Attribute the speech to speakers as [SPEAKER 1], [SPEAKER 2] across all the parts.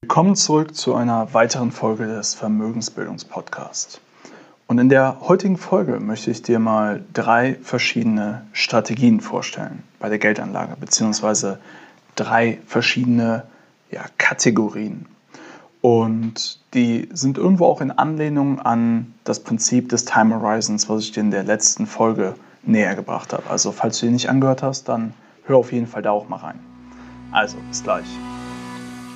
[SPEAKER 1] Willkommen zurück zu einer weiteren Folge des Vermögensbildungspodcasts. Und in der heutigen Folge möchte ich dir mal drei verschiedene Strategien vorstellen bei der Geldanlage, beziehungsweise drei verschiedene ja, Kategorien. Und die sind irgendwo auch in Anlehnung an das Prinzip des Time Horizons, was ich dir in der letzten Folge näher gebracht habe. Also falls du die nicht angehört hast, dann hör auf jeden Fall da auch mal rein. Also, bis gleich.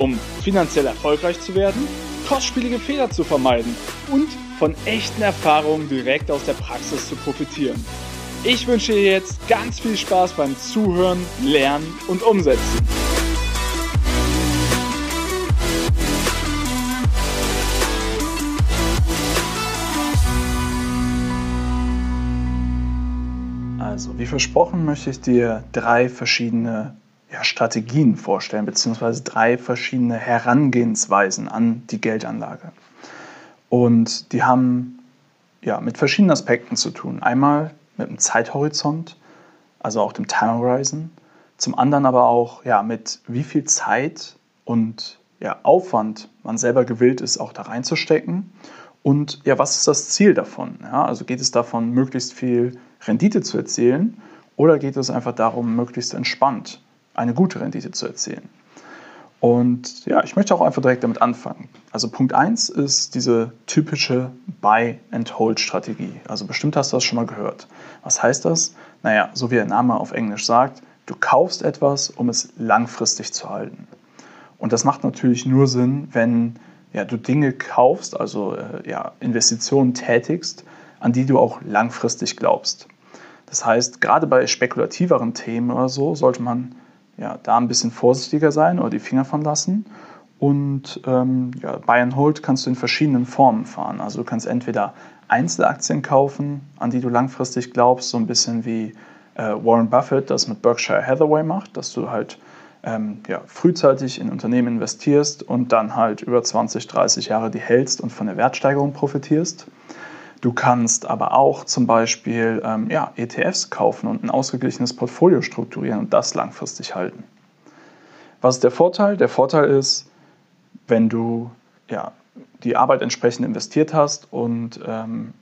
[SPEAKER 2] um finanziell erfolgreich zu werden, kostspielige Fehler zu vermeiden und von echten Erfahrungen direkt aus der Praxis zu profitieren. Ich wünsche dir jetzt ganz viel Spaß beim Zuhören, Lernen und Umsetzen.
[SPEAKER 1] Also, wie versprochen, möchte ich dir drei verschiedene Strategien vorstellen, beziehungsweise drei verschiedene Herangehensweisen an die Geldanlage. Und die haben ja, mit verschiedenen Aspekten zu tun. Einmal mit dem Zeithorizont, also auch dem Time Horizon. Zum anderen aber auch ja, mit wie viel Zeit und ja, Aufwand man selber gewillt ist, auch da reinzustecken. Und ja, was ist das Ziel davon? Ja, also geht es davon, möglichst viel Rendite zu erzielen oder geht es einfach darum, möglichst entspannt eine gute Rendite zu erzielen. Und ja, ich möchte auch einfach direkt damit anfangen. Also Punkt 1 ist diese typische Buy-and-Hold-Strategie. Also bestimmt hast du das schon mal gehört. Was heißt das? Naja, so wie der Name auf Englisch sagt, du kaufst etwas, um es langfristig zu halten. Und das macht natürlich nur Sinn, wenn ja, du Dinge kaufst, also äh, ja, Investitionen tätigst, an die du auch langfristig glaubst. Das heißt, gerade bei spekulativeren Themen oder so sollte man ja, da ein bisschen vorsichtiger sein oder die Finger von lassen. Und ähm, ja, Buy and Hold kannst du in verschiedenen Formen fahren. Also du kannst entweder Einzelaktien kaufen, an die du langfristig glaubst, so ein bisschen wie äh, Warren Buffett das mit Berkshire Hathaway macht, dass du halt ähm, ja, frühzeitig in Unternehmen investierst und dann halt über 20, 30 Jahre die hältst und von der Wertsteigerung profitierst. Du kannst aber auch zum Beispiel ähm, ja, ETFs kaufen und ein ausgeglichenes Portfolio strukturieren und das langfristig halten. Was ist der Vorteil? Der Vorteil ist, wenn du ja, die Arbeit entsprechend investiert hast und ähm,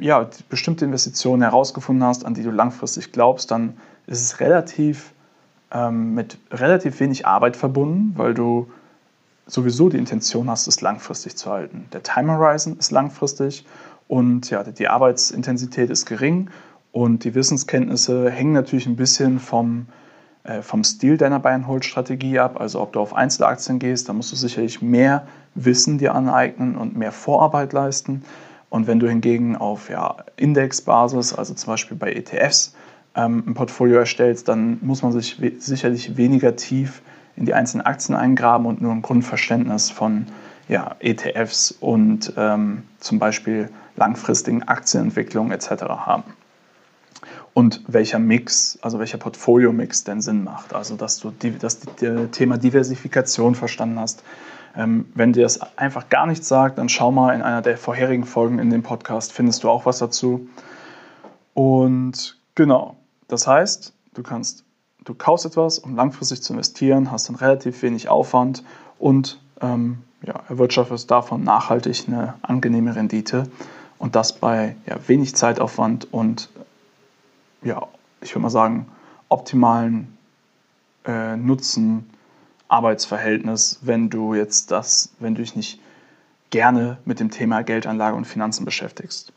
[SPEAKER 1] ja, bestimmte Investitionen herausgefunden hast, an die du langfristig glaubst, dann ist es relativ ähm, mit relativ wenig Arbeit verbunden, weil du sowieso die Intention hast, es langfristig zu halten. Der Time Horizon ist langfristig und ja, die Arbeitsintensität ist gering und die Wissenskenntnisse hängen natürlich ein bisschen vom, äh, vom Stil deiner Buy-and-Hold-Strategie ab. Also ob du auf Einzelaktien gehst, da musst du sicherlich mehr Wissen dir aneignen und mehr Vorarbeit leisten. Und wenn du hingegen auf ja, Indexbasis, also zum Beispiel bei ETFs, ähm, ein Portfolio erstellst, dann muss man sich we sicherlich weniger tief in die einzelnen Aktien eingraben und nur ein Grundverständnis von ja, ETFs und ähm, zum Beispiel langfristigen Aktienentwicklungen etc. haben. Und welcher Mix, also welcher Portfolio-Mix denn Sinn macht. Also, dass du das Thema Diversifikation verstanden hast. Ähm, wenn dir das einfach gar nichts sagt, dann schau mal in einer der vorherigen Folgen in dem Podcast, findest du auch was dazu. Und genau, das heißt, du kannst du kaufst etwas, um langfristig zu investieren, hast dann relativ wenig Aufwand und ähm, ja, erwirtschaftest davon nachhaltig eine angenehme Rendite und das bei ja, wenig Zeitaufwand und ja, ich würde mal sagen, optimalen äh, Nutzen Arbeitsverhältnis, wenn du jetzt das, wenn du dich nicht gerne mit dem Thema Geldanlage und Finanzen beschäftigst.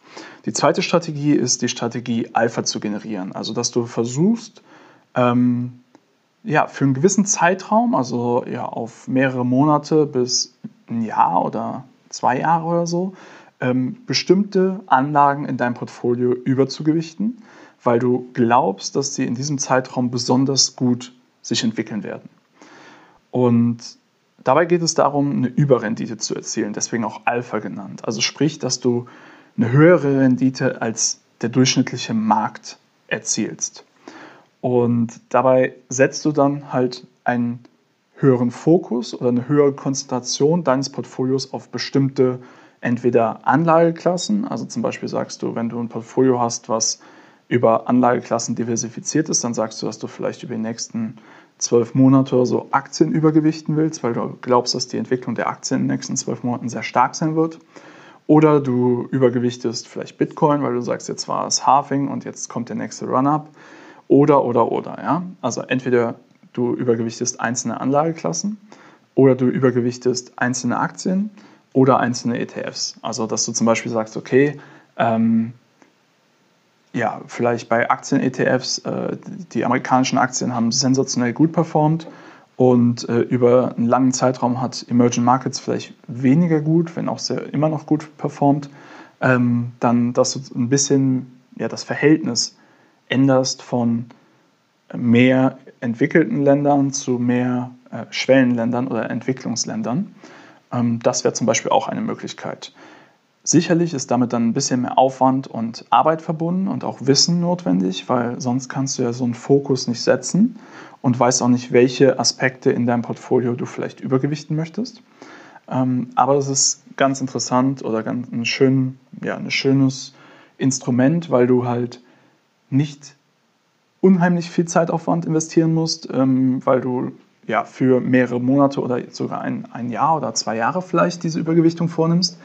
[SPEAKER 1] Die zweite Strategie ist die Strategie Alpha zu generieren, also dass du versuchst, ähm, ja, für einen gewissen Zeitraum, also ja, auf mehrere Monate bis ein Jahr oder zwei Jahre oder so, ähm, bestimmte Anlagen in deinem Portfolio überzugewichten, weil du glaubst, dass sie in diesem Zeitraum besonders gut sich entwickeln werden. Und Dabei geht es darum, eine Überrendite zu erzielen, deswegen auch Alpha genannt. Also sprich, dass du eine höhere Rendite als der durchschnittliche Markt erzielst. Und dabei setzt du dann halt einen höheren Fokus oder eine höhere Konzentration deines Portfolios auf bestimmte entweder Anlageklassen, also zum Beispiel sagst du, wenn du ein Portfolio hast, was über Anlageklassen diversifiziert ist, dann sagst du, dass du vielleicht über die nächsten zwölf Monate oder so Aktien übergewichten willst, weil du glaubst, dass die Entwicklung der Aktien in den nächsten zwölf Monaten sehr stark sein wird. Oder du übergewichtest vielleicht Bitcoin, weil du sagst, jetzt war es Halving und jetzt kommt der nächste Run-up. Oder, oder, oder. Ja? Also entweder du übergewichtest einzelne Anlageklassen oder du übergewichtest einzelne Aktien oder einzelne ETFs. Also dass du zum Beispiel sagst, okay, ähm, ja, vielleicht bei Aktien-ETFs, äh, die amerikanischen Aktien haben sensationell gut performt und äh, über einen langen Zeitraum hat Emerging Markets vielleicht weniger gut, wenn auch sehr immer noch gut performt, ähm, dann, dass du ein bisschen ja, das Verhältnis änderst von mehr entwickelten Ländern zu mehr äh, Schwellenländern oder Entwicklungsländern. Ähm, das wäre zum Beispiel auch eine Möglichkeit. Sicherlich ist damit dann ein bisschen mehr Aufwand und Arbeit verbunden und auch Wissen notwendig, weil sonst kannst du ja so einen Fokus nicht setzen und weißt auch nicht, welche Aspekte in deinem Portfolio du vielleicht übergewichten möchtest. Ähm, aber es ist ganz interessant oder ganz ein, schön, ja, ein schönes Instrument, weil du halt nicht unheimlich viel Zeitaufwand investieren musst, ähm, weil du ja für mehrere Monate oder sogar ein, ein Jahr oder zwei Jahre vielleicht diese Übergewichtung vornimmst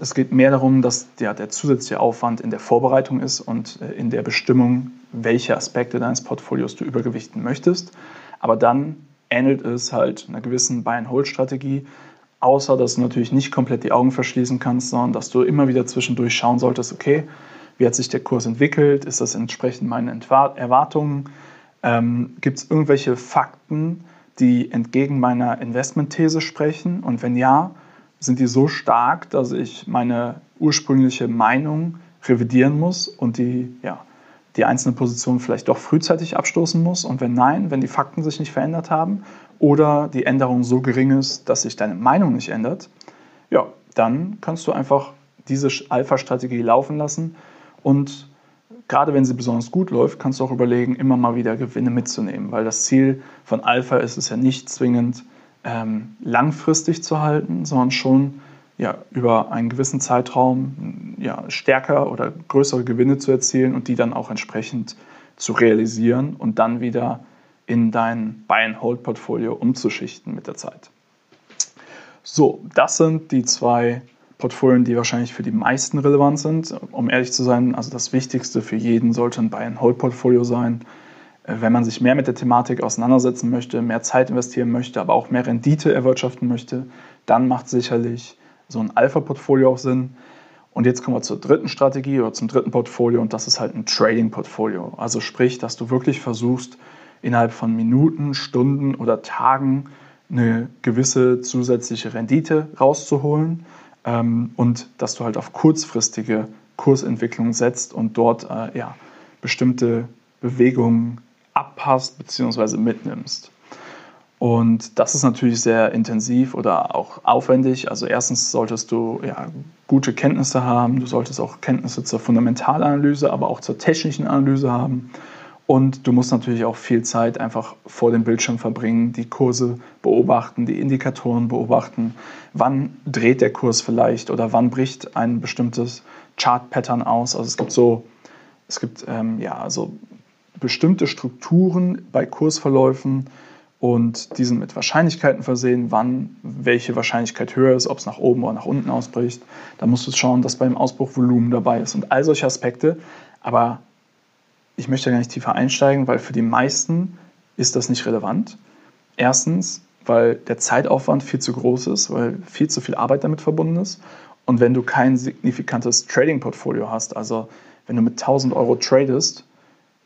[SPEAKER 1] es geht mehr darum, dass der, der zusätzliche Aufwand in der Vorbereitung ist und äh, in der Bestimmung, welche Aspekte deines Portfolios du übergewichten möchtest. Aber dann ähnelt es halt einer gewissen Buy-and-Hold-Strategie, außer dass du natürlich nicht komplett die Augen verschließen kannst, sondern dass du immer wieder zwischendurch schauen solltest, okay, wie hat sich der Kurs entwickelt, ist das entsprechend meinen Erwartungen, ähm, gibt es irgendwelche Fakten, die entgegen meiner Investmentthese sprechen? Und wenn ja, sind die so stark, dass ich meine ursprüngliche Meinung revidieren muss und die, ja, die einzelne Position vielleicht doch frühzeitig abstoßen muss? Und wenn nein, wenn die Fakten sich nicht verändert haben oder die Änderung so gering ist, dass sich deine Meinung nicht ändert, ja, dann kannst du einfach diese Alpha-Strategie laufen lassen und gerade wenn sie besonders gut läuft, kannst du auch überlegen, immer mal wieder Gewinne mitzunehmen, weil das Ziel von Alpha ist es ja nicht zwingend, ähm, langfristig zu halten, sondern schon ja, über einen gewissen Zeitraum ja, stärker oder größere Gewinne zu erzielen und die dann auch entsprechend zu realisieren und dann wieder in dein Buy-and-Hold-Portfolio umzuschichten mit der Zeit. So, das sind die zwei Portfolien, die wahrscheinlich für die meisten relevant sind. Um ehrlich zu sein, also das Wichtigste für jeden sollte ein Buy-and-Hold-Portfolio sein. Äh, wenn man sich mehr mit der Thematik auseinandersetzen möchte, mehr Zeit investieren möchte, aber auch mehr Rendite erwirtschaften möchte, dann macht sicherlich so ein Alpha-Portfolio auch Sinn. Und jetzt kommen wir zur dritten Strategie oder zum dritten Portfolio und das ist halt ein Trading-Portfolio. Also sprich, dass du wirklich versuchst, innerhalb von Minuten, Stunden oder Tagen eine gewisse zusätzliche Rendite rauszuholen ähm, und dass du halt auf kurzfristige Kursentwicklung setzt und dort äh, ja, bestimmte Bewegungen abpasst bzw. mitnimmst. Und das ist natürlich sehr intensiv oder auch aufwendig. Also erstens solltest du ja, gute Kenntnisse haben, du solltest auch Kenntnisse zur Fundamentalanalyse, aber auch zur technischen Analyse haben. Und du musst natürlich auch viel Zeit einfach vor dem Bildschirm verbringen, die Kurse beobachten, die Indikatoren beobachten. Wann dreht der Kurs vielleicht oder wann bricht ein bestimmtes Chart-Pattern aus? Also es gibt so, es gibt ähm, ja, also bestimmte Strukturen bei Kursverläufen und die sind mit Wahrscheinlichkeiten versehen, wann welche Wahrscheinlichkeit höher ist, ob es nach oben oder nach unten ausbricht. Da musst du schauen, dass beim Ausbruch Volumen dabei ist und all solche Aspekte. Aber ich möchte gar nicht tiefer einsteigen, weil für die meisten ist das nicht relevant. Erstens, weil der Zeitaufwand viel zu groß ist, weil viel zu viel Arbeit damit verbunden ist. Und wenn du kein signifikantes Trading-Portfolio hast, also wenn du mit 1000 Euro tradest,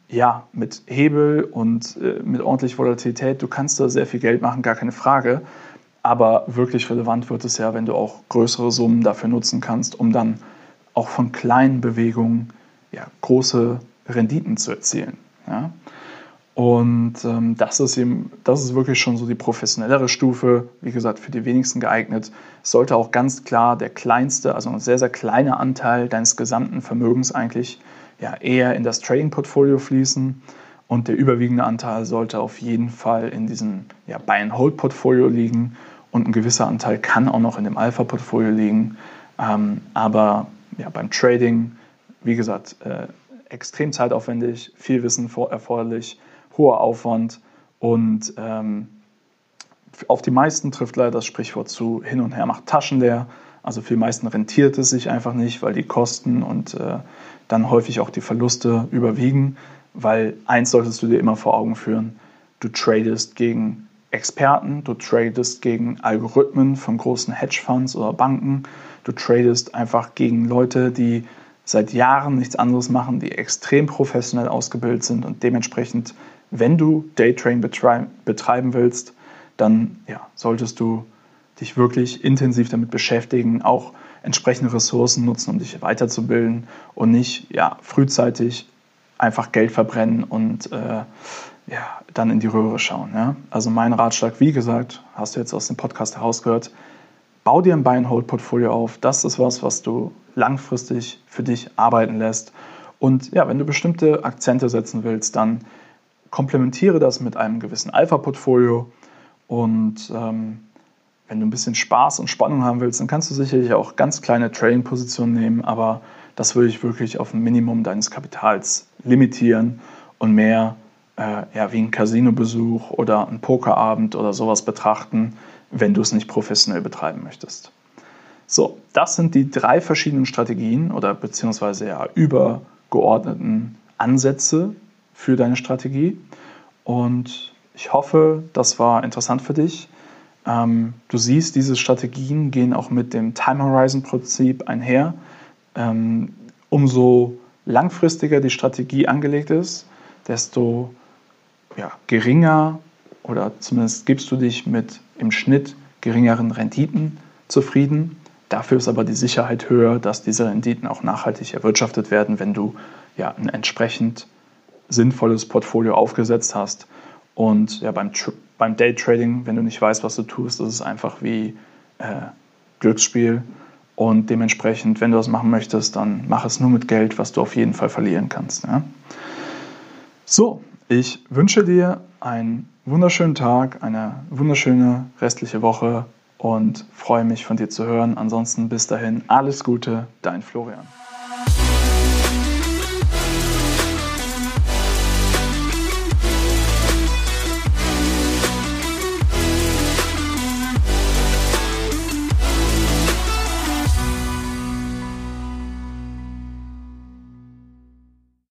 [SPEAKER 1] ja, mit Hebel und äh, mit ordentlich Volatilität, du kannst da sehr viel Geld machen, gar keine Frage. Aber wirklich relevant wird es ja, wenn du auch größere Summen dafür nutzen kannst, um dann auch von kleinen Bewegungen ja, große Renditen zu erzielen. Ja? Und ähm, das, ist eben, das ist wirklich schon so die professionellere Stufe, wie gesagt, für die wenigsten geeignet. Sollte auch ganz klar der kleinste, also ein sehr, sehr kleiner Anteil deines gesamten Vermögens eigentlich ja, eher in das Trading-Portfolio fließen. Und der überwiegende Anteil sollte auf jeden Fall in diesem ja, Buy-and-Hold-Portfolio liegen. Und ein gewisser Anteil kann auch noch in dem Alpha-Portfolio liegen. Ähm, aber ja, beim Trading, wie gesagt, äh, extrem zeitaufwendig, viel Wissen erforderlich hoher Aufwand und ähm, auf die meisten trifft leider das Sprichwort zu, hin und her macht Taschen leer. Also für die meisten rentiert es sich einfach nicht, weil die Kosten und äh, dann häufig auch die Verluste überwiegen. Weil eins solltest du dir immer vor Augen führen, du tradest gegen Experten, du tradest gegen Algorithmen von großen Hedgefonds oder Banken, du tradest einfach gegen Leute, die seit Jahren nichts anderes machen, die extrem professionell ausgebildet sind und dementsprechend wenn du Daytrading betreiben willst, dann ja, solltest du dich wirklich intensiv damit beschäftigen, auch entsprechende Ressourcen nutzen, um dich weiterzubilden und nicht ja, frühzeitig einfach Geld verbrennen und äh, ja, dann in die Röhre schauen. Ja? Also mein Ratschlag, wie gesagt, hast du jetzt aus dem Podcast herausgehört, bau dir ein Buy-and-Hold-Portfolio auf. Das ist was, was du langfristig für dich arbeiten lässt. Und ja, wenn du bestimmte Akzente setzen willst, dann komplementiere das mit einem gewissen Alpha-Portfolio und ähm, wenn du ein bisschen Spaß und Spannung haben willst, dann kannst du sicherlich auch ganz kleine Trading-Positionen nehmen, aber das würde ich wirklich auf ein Minimum deines Kapitals limitieren und mehr äh, ja, wie ein Casino-Besuch oder ein Pokerabend oder sowas betrachten, wenn du es nicht professionell betreiben möchtest. So, das sind die drei verschiedenen Strategien oder beziehungsweise ja übergeordneten Ansätze, für deine Strategie. Und ich hoffe, das war interessant für dich. Ähm, du siehst, diese Strategien gehen auch mit dem Time Horizon Prinzip einher. Ähm, umso langfristiger die Strategie angelegt ist, desto ja, geringer oder zumindest gibst du dich mit im Schnitt geringeren Renditen zufrieden. Dafür ist aber die Sicherheit höher, dass diese Renditen auch nachhaltig erwirtschaftet werden, wenn du ja ein entsprechend sinnvolles Portfolio aufgesetzt hast. Und ja, beim, beim Daytrading, wenn du nicht weißt, was du tust, ist es einfach wie äh, Glücksspiel. Und dementsprechend, wenn du das machen möchtest, dann mach es nur mit Geld, was du auf jeden Fall verlieren kannst. Ja? So, ich wünsche dir einen wunderschönen Tag, eine wunderschöne restliche Woche und freue mich von dir zu hören. Ansonsten bis dahin alles Gute, dein Florian.